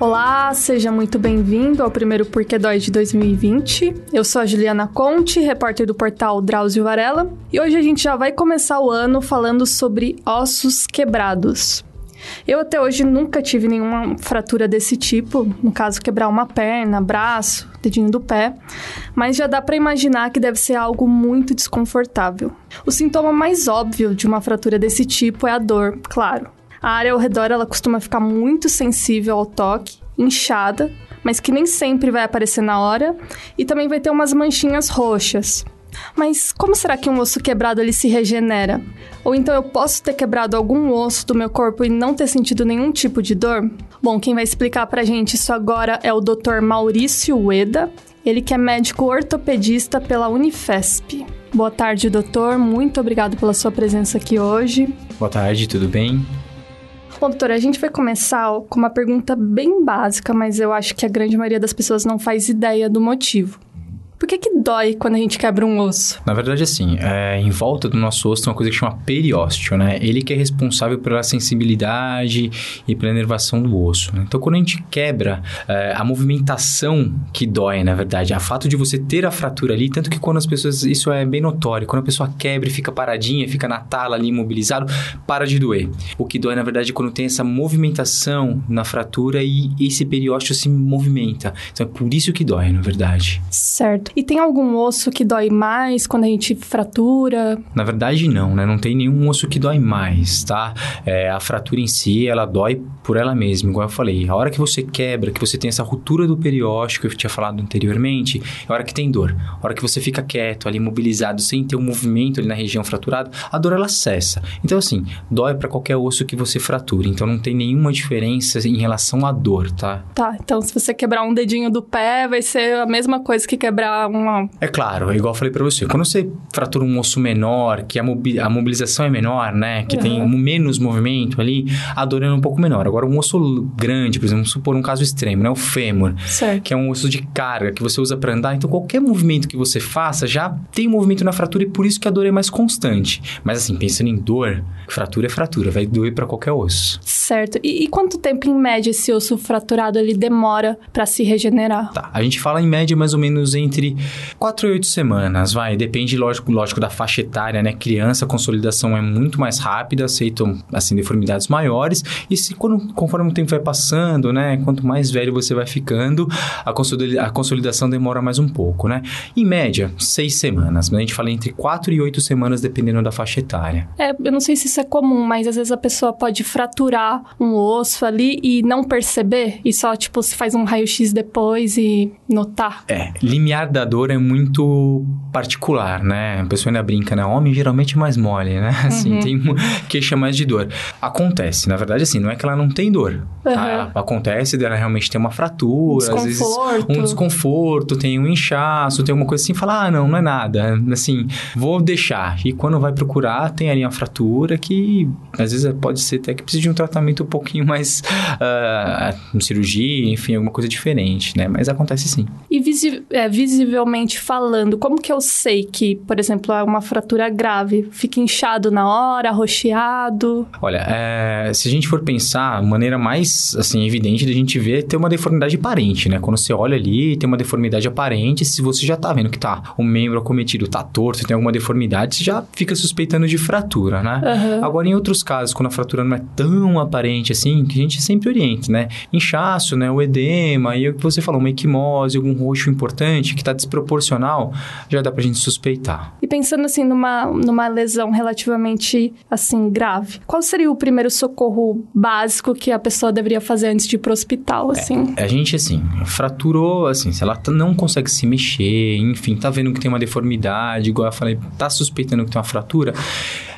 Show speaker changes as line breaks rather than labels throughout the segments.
Olá, seja muito bem-vindo ao primeiro Porquê Dói de 2020. Eu sou a Juliana Conte, repórter do portal Drauzio Varela, e hoje a gente já vai começar o ano falando sobre ossos quebrados. Eu até hoje nunca tive nenhuma fratura desse tipo, no caso quebrar uma perna, braço, dedinho do pé, mas já dá para imaginar que deve ser algo muito desconfortável. O sintoma mais óbvio de uma fratura desse tipo é a dor, claro. A área ao redor ela costuma ficar muito sensível ao toque, inchada, mas que nem sempre vai aparecer na hora, e também vai ter umas manchinhas roxas. Mas como será que um osso quebrado ele se regenera? Ou então eu posso ter quebrado algum osso do meu corpo e não ter sentido nenhum tipo de dor? Bom, quem vai explicar pra gente isso agora é o Dr. Maurício Ueda, ele que é médico ortopedista pela Unifesp. Boa tarde, doutor. Muito obrigado pela sua presença aqui hoje.
Boa tarde, tudo bem?
Bom, doutora, a gente vai começar com uma pergunta bem básica, mas eu acho que a grande maioria das pessoas não faz ideia do motivo. Que, que dói quando a gente quebra um osso?
Na verdade, assim, é, em volta do nosso osso tem uma coisa que chama periósteo, né? Ele que é responsável pela sensibilidade e pela inervação do osso. Né? Então, quando a gente quebra, é, a movimentação que dói, na verdade, a fato de você ter a fratura ali, tanto que quando as pessoas, isso é bem notório, quando a pessoa quebra e fica paradinha, fica na tala ali imobilizado, para de doer. O que dói, na verdade, é quando tem essa movimentação na fratura e esse periósteo se movimenta. Então, é por isso que dói, na verdade.
Certo. E tem algum osso que dói mais quando a gente fratura?
Na verdade, não, né? Não tem nenhum osso que dói mais, tá? É, a fratura em si, ela dói por ela mesma, igual eu falei. A hora que você quebra, que você tem essa ruptura do periósteo que eu tinha falado anteriormente, é a hora que tem dor. A hora que você fica quieto, ali imobilizado, sem ter um movimento ali na região fraturada, a dor ela cessa. Então, assim, dói para qualquer osso que você frature. Então, não tem nenhuma diferença em relação à dor, tá?
Tá, então se você quebrar um dedinho do pé, vai ser a mesma coisa que quebrar uma.
É claro, igual eu falei para você, quando você fratura um osso menor, que a, mobi a mobilização é menor, né? Que uhum. tem menos movimento ali, a dor é um pouco menor. Agora, um osso grande, por exemplo, vamos supor um caso extremo, né? O fêmur,
certo.
que é um osso de carga que você usa para andar. Então, qualquer movimento que você faça já tem movimento na fratura e por isso que a dor é mais constante. Mas, assim, pensando em dor, fratura é fratura, vai doer para qualquer osso.
Certo. E, e, quanto tempo, em média, esse osso fraturado ele demora para se regenerar?
Tá. A gente fala em média mais ou menos entre 4 e 8 semanas, vai. Depende, lógico, lógico, da faixa etária, né? Criança, a consolidação é muito mais rápida, aceitam, assim, deformidades maiores. E se, quando, conforme o tempo vai passando, né? Quanto mais velho você vai ficando, a, a consolidação demora mais um pouco, né? Em média, 6 semanas. Mas a gente fala entre 4 e 8 semanas, dependendo da faixa etária.
É, eu não sei se isso é comum, mas às vezes a pessoa pode fraturar um osso ali e não perceber. E só, tipo, se faz um raio-x depois e notar.
É, limiar da dor é muito particular, né? A pessoa ainda brinca, né? Homem geralmente é mais mole, né? Assim, uhum. tem queixa mais de dor. Acontece, na verdade, assim, não é que ela não tem dor. Uhum. Tá? Acontece dela realmente ter uma fratura,
um às vezes
um desconforto, tem um inchaço, tem alguma coisa assim, fala, ah, não, não é nada. Assim, vou deixar. E quando vai procurar, tem ali uma fratura que às vezes pode ser até que precisa de um tratamento um pouquinho mais uh, cirurgia, enfim, alguma coisa diferente, né? Mas acontece sim.
E visi é, visivelmente falando, como que eu sei que, por exemplo, é uma fratura grave? Fica inchado na hora, arroxeado?
Olha, é, se a gente for pensar, a maneira mais, assim, evidente da gente ver é ter uma deformidade aparente, né? Quando você olha ali, tem uma deformidade aparente, se você já tá vendo que tá, o membro acometido tá torto, tem alguma deformidade, você já fica suspeitando de fratura, né? Uhum. Agora, em outros casos, quando a fratura não é tão aparente assim, que a gente sempre orienta, né? Inchaço, né? O edema, e o que você falou, uma equimose, algum roxo importante que está desproporcional, já dá pra gente suspeitar.
E pensando assim numa, numa lesão relativamente assim grave, qual seria o primeiro socorro básico que a pessoa deveria fazer antes de ir pro hospital, é, assim?
É, a gente assim, fraturou, assim, se ela não consegue se mexer, enfim, tá vendo que tem uma deformidade, igual eu falei, tá suspeitando que tem uma fratura,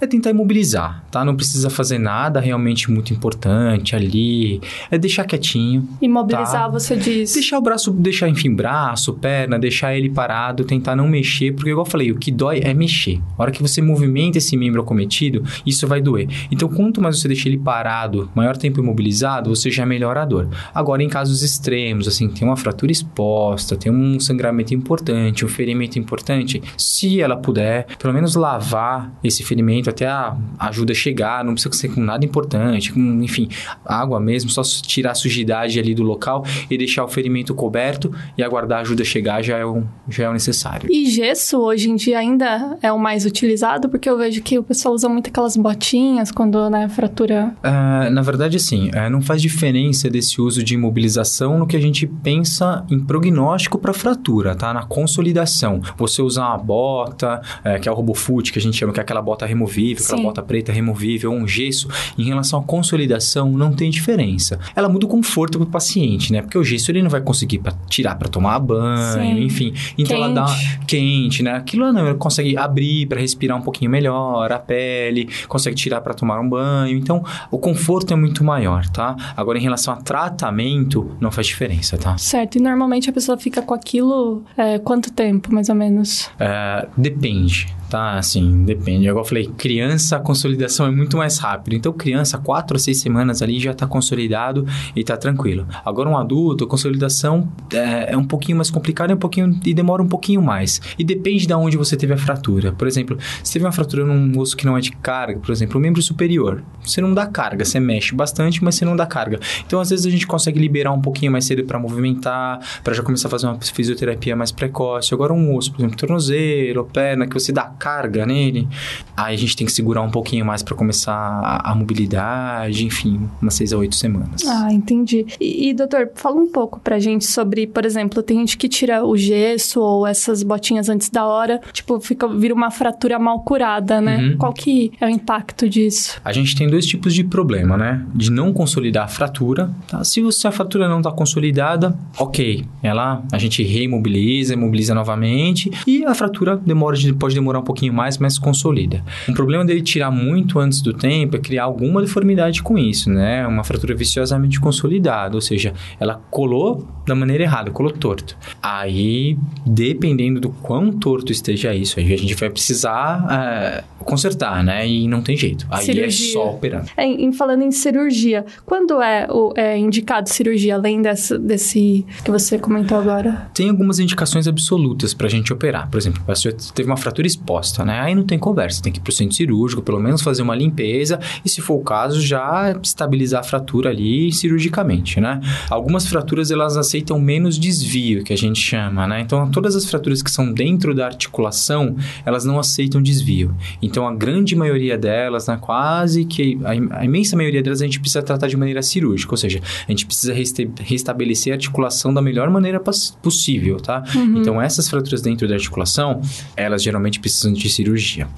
é tentar imobilizar, tá? Não precisa fazer nada realmente muito importante ali, é deixar quietinho.
Imobilizar, tá? você diz?
Deixar o braço, deixar, enfim, braço, perna, deixar ele parado, tentar não mexer, porque igual eu falei, o que dói é mexer. A hora que você movimenta esse membro acometido, isso vai doer. Então, quanto mais você deixa ele parado, maior tempo imobilizado, você já melhora a dor. Agora, em casos extremos, assim, tem uma fratura exposta, tem um sangramento importante, um ferimento importante, se ela puder, pelo menos lavar esse ferimento até a ajuda chegar, não precisa ser com nada importante, com, enfim, água mesmo, só tirar a sujidade ali do local e deixar o ferimento coberto e aguardar a ajuda chegar já é já é o necessário.
E gesso hoje em dia ainda é o mais utilizado, porque eu vejo que o pessoal usa muito aquelas botinhas quando, né, fratura...
Uh, na verdade, sim, uh, não faz diferença desse uso de imobilização no que a gente pensa em prognóstico para fratura, tá? Na consolidação. Você usar uma bota, uh, que é o RoboFoot, que a gente chama, que é aquela bota removível, aquela bota preta removível, um gesso, em relação à consolidação, não tem diferença. Ela muda o conforto para o paciente, né? Porque o gesso ele não vai conseguir pra tirar para tomar banho, Sim. enfim. Então quente. ela dá quente, né? Aquilo não, ela consegue abrir para respirar um pouquinho melhor, a pele, consegue tirar para tomar um banho. Então, o conforto é muito maior, tá? Agora, em relação a tratamento, não faz diferença, tá?
Certo. E normalmente a pessoa fica com aquilo é, quanto tempo, mais ou menos?
É, depende tá? Assim, depende. Igual eu falei, criança, a consolidação é muito mais rápida. Então, criança, quatro a seis semanas ali já está consolidado e está tranquilo. Agora, um adulto, a consolidação é, é, um pouquinho mais complicada é um pouquinho, e demora um pouquinho mais. E depende de onde você teve a fratura. Por exemplo, se teve uma fratura num osso que não é de carga, por exemplo, o membro superior, você não dá carga, você mexe bastante, mas você não dá carga. Então, às vezes, a gente consegue liberar um pouquinho mais cedo para movimentar, para já começar a fazer uma fisioterapia mais precoce. Agora, um osso, por exemplo, tornozelo, perna, que você dá carga nele, aí a gente tem que segurar um pouquinho mais para começar a, a, mobilidade, enfim, umas seis a oito semanas.
Ah, entendi. E, e, doutor, fala um pouco pra gente sobre, por exemplo, tem gente que tira o gesso ou essas botinhas antes da hora, tipo, fica, vira uma fratura mal curada, né? Uhum. Qual que é o impacto disso?
A gente tem dois tipos de problema, né? De não consolidar a fratura, tá? Se você, a fratura não tá consolidada, ok, ela, a gente reimobiliza, imobiliza novamente e a fratura demora, pode demorar um pouquinho mais, mas consolida. Um problema dele tirar muito antes do tempo é criar alguma deformidade com isso, né? Uma fratura viciosamente consolidada, ou seja, ela colou da maneira errada, colou torto. Aí, dependendo do quão torto esteja isso, a gente vai precisar é, consertar, né? E não tem jeito. Aí é cirurgia. é só operar.
É, em, falando em cirurgia, quando é, o, é indicado cirurgia, além dessa, desse que você comentou agora?
Tem algumas indicações absolutas pra gente operar. Por exemplo, a teve uma fratura exposta, né? Aí não tem conversa, tem que ir pro centro cirúrgico, pelo menos fazer uma limpeza e, se for o caso, já estabilizar a fratura ali cirurgicamente, né? Algumas fraturas, elas aceitam menos desvio, que a gente chama, né? Então, todas as fraturas que são dentro da articulação, elas não aceitam desvio. Então, a grande maioria delas, né, quase que a, imensa maioria delas, a gente precisa tratar de maneira cirúrgica, ou seja, a gente precisa restabelecer a articulação da melhor maneira possível, tá? Uhum. Então, essas fraturas dentro da articulação, elas geralmente precisam de cirurgia.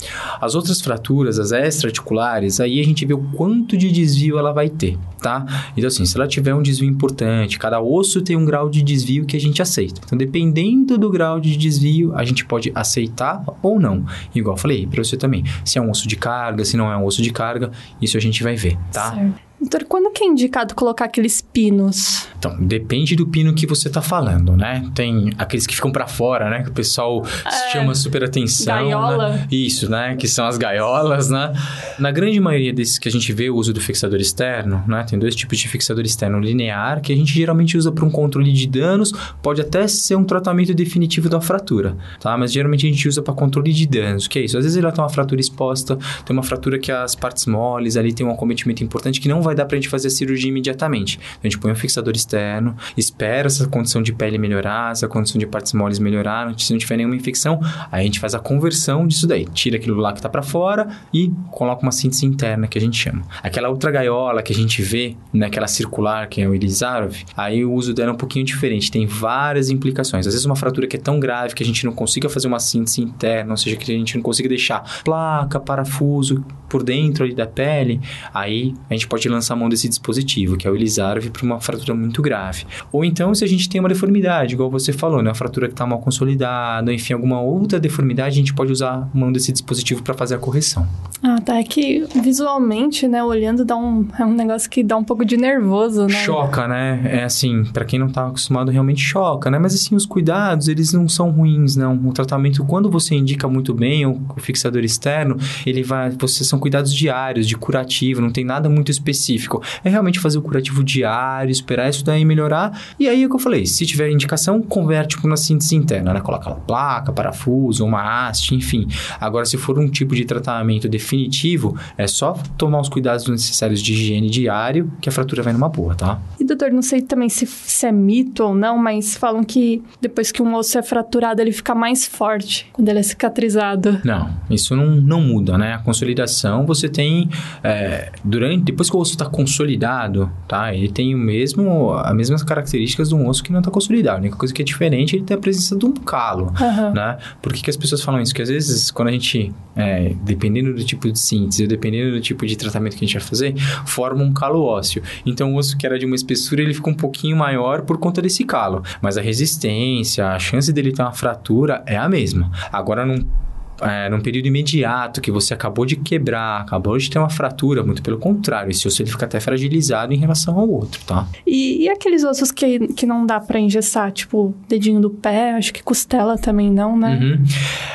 As outras fraturas, as extra-articulares, aí a gente vê o quanto de desvio ela vai ter, tá? Então, assim, se ela tiver um desvio importante, cada osso tem um grau de desvio que a gente aceita. Então, dependendo do grau de desvio, a gente pode aceitar ou não. Igual eu falei para você também se é um osso de carga, se não é um osso de carga, isso a gente vai ver, tá?
Certo. Doutor, quando que é indicado colocar aqueles pinos?
Então, depende do pino que você tá falando, né? Tem aqueles que ficam para fora, né? Que o pessoal é, chama super atenção.
Né? Gaiola.
Né? Isso, né? Que são as gaiolas, né? Na grande maioria desses que a gente vê o uso do fixador externo, né? Tem dois tipos de fixador externo linear, que a gente geralmente usa para um controle de danos, pode até ser um tratamento definitivo da fratura, tá? Mas geralmente a gente usa para controle de danos, que é isso? Às vezes ela tem uma fratura exposta, tem uma fratura que as partes moles ali tem um acometimento importante que não vai dar pra gente fazer a cirurgia imediatamente. A gente põe um fixador externo, espera essa condição de pele melhorar, essa condição de partes moles melhorar, se não tiver nenhuma infecção, aí a gente faz a conversão disso daí. Tira aquilo lá que tá para fora e coloca uma síntese interna, que a gente chama. Aquela outra gaiola que a gente vê, naquela circular, que é o Elizarov, aí o uso dela é um pouquinho diferente, tem várias implicações. Às vezes uma fratura que é tão grave que a gente não consiga fazer uma síntese interna, ou seja, que a gente não consiga deixar placa, parafuso por dentro ali da pele, aí a gente pode lançar a mão desse dispositivo, que é o Elizarv, para uma fratura muito grave. Ou então, se a gente tem uma deformidade, igual você falou, né? Uma fratura que está mal consolidada, enfim, alguma outra deformidade, a gente pode usar a mão desse dispositivo para fazer a correção.
Ah, tá. É que visualmente, né, olhando, dá um, é um negócio que dá um pouco de nervoso, né?
Choca, né? É assim, para quem não tá acostumado, realmente choca, né? Mas assim, os cuidados, eles não são ruins, não. O tratamento, quando você indica muito bem o, o fixador externo, ele vai. Você são cuidados diários, de curativo, não tem nada muito específico. É realmente fazer o curativo diário, esperar isso daí melhorar. E aí é o que eu falei: se tiver indicação, converte para uma síntese interna, né? Coloca uma placa, parafuso, uma haste, enfim. Agora, se for um tipo de tratamento definitivo, é só tomar os cuidados necessários de higiene diário que a fratura vai numa boa, tá?
E doutor, não sei também se, se é mito ou não, mas falam que depois que um osso é fraturado, ele fica mais forte quando ele é cicatrizado.
Não, isso não, não muda, né? A consolidação você tem é, durante depois que o osso está consolidado, tá? Ele tem o mesmo as mesmas características de um osso que não está consolidado. A única coisa que é diferente é ele ter a presença de um calo, uhum. né? Por que, que, as pessoas falam isso? Que às vezes quando a gente, é, dependendo do tipo de síntese, dependendo do tipo de tratamento que a gente vai fazer, forma um calo ósseo. Então o osso que era de uma espessura ele fica um pouquinho maior por conta desse calo, mas a resistência, a chance dele ter uma fratura é a mesma. Agora não é, num período imediato que você acabou de quebrar, acabou de ter uma fratura, muito pelo contrário, esse osso ele fica até fragilizado em relação ao outro, tá?
E, e aqueles ossos que, que não dá para engessar, tipo dedinho do pé, acho que costela também não, né?
Uhum.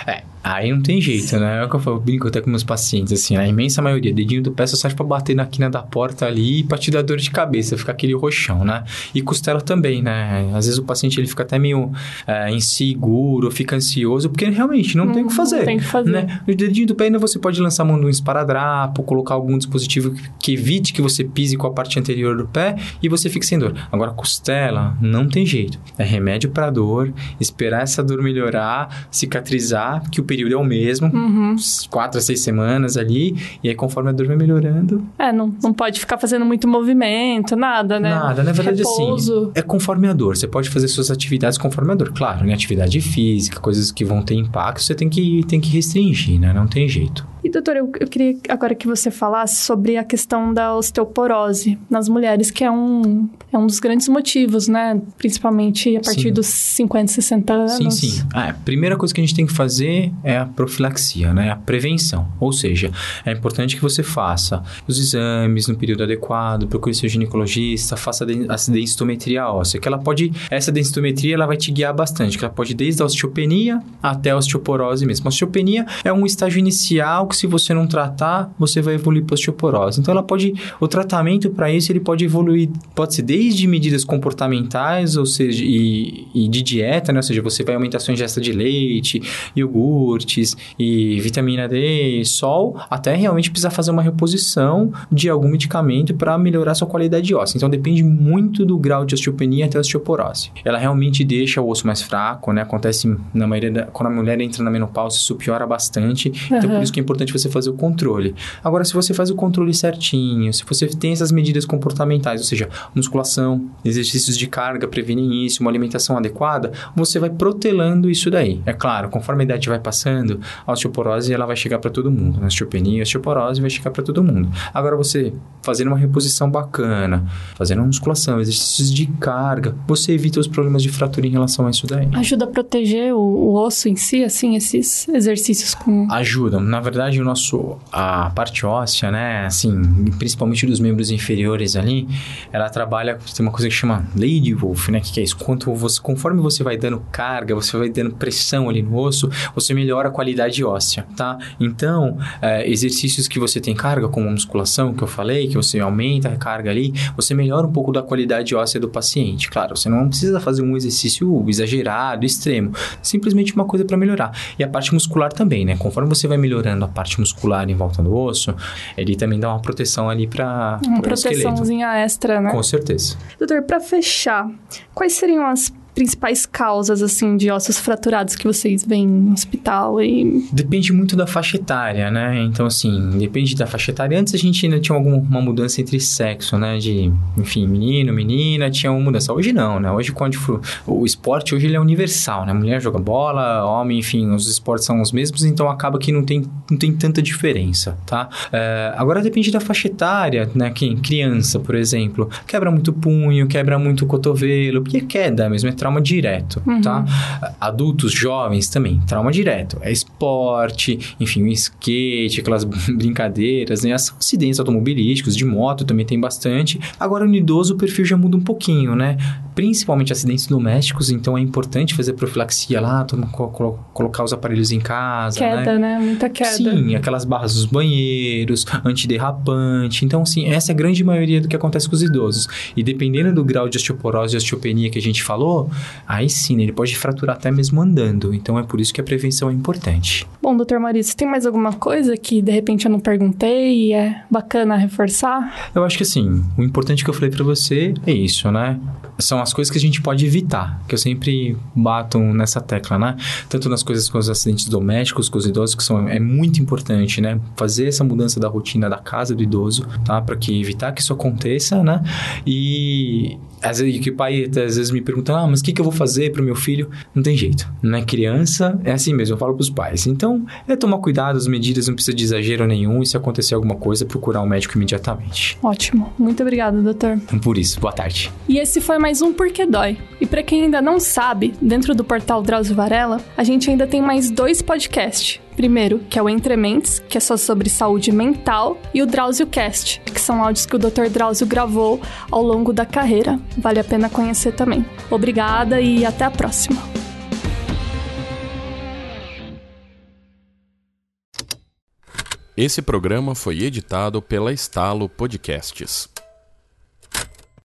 É, Aí não tem jeito, né? É o que eu, falo, brinco até com meus pacientes, assim, a imensa maioria, dedinho do pé só serve pra bater na quina da porta ali e pra te dar dor de cabeça, ficar aquele roxão, né? E costela também, né? Às vezes o paciente ele fica até meio é, inseguro, fica ansioso, porque realmente não, não tem o que fazer.
Tem que fazer.
Né? No dedinho do pé ainda você pode lançar a mão de um esparadrapo, colocar algum dispositivo que evite que você pise com a parte anterior do pé e você fique sem dor. Agora, costela, não tem jeito. É remédio pra dor, esperar essa dor melhorar, cicatrizar, que o período é o mesmo, uhum. quatro a seis semanas ali, e aí conforme a dor vai melhorando.
É, não, não pode ficar fazendo muito movimento, nada, né?
Nada, na verdade, assim, Repouso. assim, é conforme a dor. Você pode fazer suas atividades conforme a dor. Claro, né? Atividade física, coisas que vão ter impacto, você tem que, tem que restringir, né? Não tem jeito.
E, doutor, eu, eu queria agora que você falasse sobre a questão da osteoporose nas mulheres, que é um, é um dos grandes motivos, né? Principalmente a partir sim. dos 50, 60 anos.
Sim, sim. Ah, a primeira coisa que a gente tem que fazer é a profilaxia, né? A prevenção. Ou seja, é importante que você faça os exames no período adequado, procure seu ginecologista, faça a densitometria óssea, que ela pode... Essa densitometria, ela vai te guiar bastante, que ela pode desde a osteopenia até a osteoporose mesmo. A osteopenia é um estágio inicial que se você não tratar, você vai evoluir para osteoporose. Então ela pode, o tratamento para isso ele pode evoluir, pode ser desde medidas comportamentais, ou seja, e, e de dieta, né? Ou seja, você vai aumentar sua ingesta de leite, iogurtes e vitamina D, sol, até realmente precisar fazer uma reposição de algum medicamento para melhorar sua qualidade óssea. Então depende muito do grau de osteopenia até a osteoporose. Ela realmente deixa o osso mais fraco, né? Acontece na maioria da, quando a mulher entra na menopausa, isso piora bastante. Uhum. Então por isso que é importante importante você fazer o controle. Agora, se você faz o controle certinho, se você tem essas medidas comportamentais, ou seja, musculação, exercícios de carga previnem isso, uma alimentação adequada, você vai protelando isso daí. É claro, conforme a idade vai passando, a osteoporose ela vai chegar para todo mundo. A osteopenia, a osteoporose vai chegar para todo mundo. Agora, você fazendo uma reposição bacana, fazendo uma musculação, exercícios de carga, você evita os problemas de fratura em relação a isso daí.
Ajuda a proteger o, o osso em si, assim, esses exercícios com...
Ajudam. Na verdade, verdade, o nosso, a parte óssea, né, assim, principalmente dos membros inferiores ali, ela trabalha, tem uma coisa que chama Lady Wolf, né, que é isso, quanto você, conforme você vai dando carga, você vai dando pressão ali no osso, você melhora a qualidade óssea, tá? Então, é, exercícios que você tem carga, como musculação, que eu falei, que você aumenta a carga ali, você melhora um pouco da qualidade óssea do paciente. Claro, você não precisa fazer um exercício exagerado, extremo, simplesmente uma coisa para melhorar. E a parte muscular também, né? Conforme você vai melhorando a parte muscular em volta do osso, ele também dá uma proteção ali para
Uma proteçãozinha extra, né?
Com certeza.
Doutor, para fechar, quais seriam as principais causas, assim, de ossos fraturados que vocês veem no hospital? E...
Depende muito da faixa etária, né? Então, assim, depende da faixa etária. Antes a gente ainda tinha alguma mudança entre sexo, né? De, enfim, menino, menina, tinha uma mudança. Hoje não, né? Hoje, quando o esporte, hoje ele é universal, né? Mulher joga bola, homem, enfim, os esportes são os mesmos, então acaba que não tem, não tem tanta diferença, tá? É, agora depende da faixa etária, né? Quem? Criança, por exemplo, quebra muito punho, quebra muito cotovelo, porque é queda mesmo, é trauma direto, uhum. tá? Adultos, jovens também, trauma direto. É esporte, enfim, o skate, aquelas brincadeiras, né? Acidentes automobilísticos, de moto também tem bastante. Agora, no idoso, o perfil já muda um pouquinho, né? Principalmente acidentes domésticos, então é importante fazer profilaxia lá, colocar os aparelhos em casa,
Queda, né? né? Muita queda.
Sim, aquelas barras dos banheiros, antiderrapante. Então, sim, essa é a grande maioria do que acontece com os idosos. E dependendo do grau de osteoporose e osteopenia que a gente falou, aí sim, né, ele pode fraturar até mesmo andando. Então, é por isso que a prevenção é importante.
Bom, doutor Maurício, tem mais alguma coisa que de repente eu não perguntei e é bacana reforçar?
Eu acho que assim, o importante que eu falei para você é isso, né? São as coisas que a gente pode evitar, que eu sempre bato nessa tecla, né? Tanto nas coisas com os acidentes domésticos, com os idosos, que são, é muito importante, né? Fazer essa mudança da rotina da casa do idoso, tá? Para que evitar que isso aconteça, né? E às vezes que o pai às vezes me pergunta, ah, mas o que, que eu vou fazer para o meu filho? Não tem jeito. Não é criança, é assim mesmo, eu falo para os pais. Então, é tomar cuidado, as medidas não precisa de exagero nenhum. E se acontecer alguma coisa, procurar um médico imediatamente.
Ótimo. Muito obrigada, doutor.
Por isso, boa tarde.
E esse foi mais um Porquê Dói. E para quem ainda não sabe, dentro do portal Drauzio Varela, a gente ainda tem mais dois podcasts. Primeiro, que é o Entrementes, que é só sobre saúde mental, e o Drauzio Cast, que são áudios que o Dr. Drauzio gravou ao longo da carreira. Vale a pena conhecer também. Obrigada e até a próxima.
Esse programa foi editado pela Estalo Podcasts.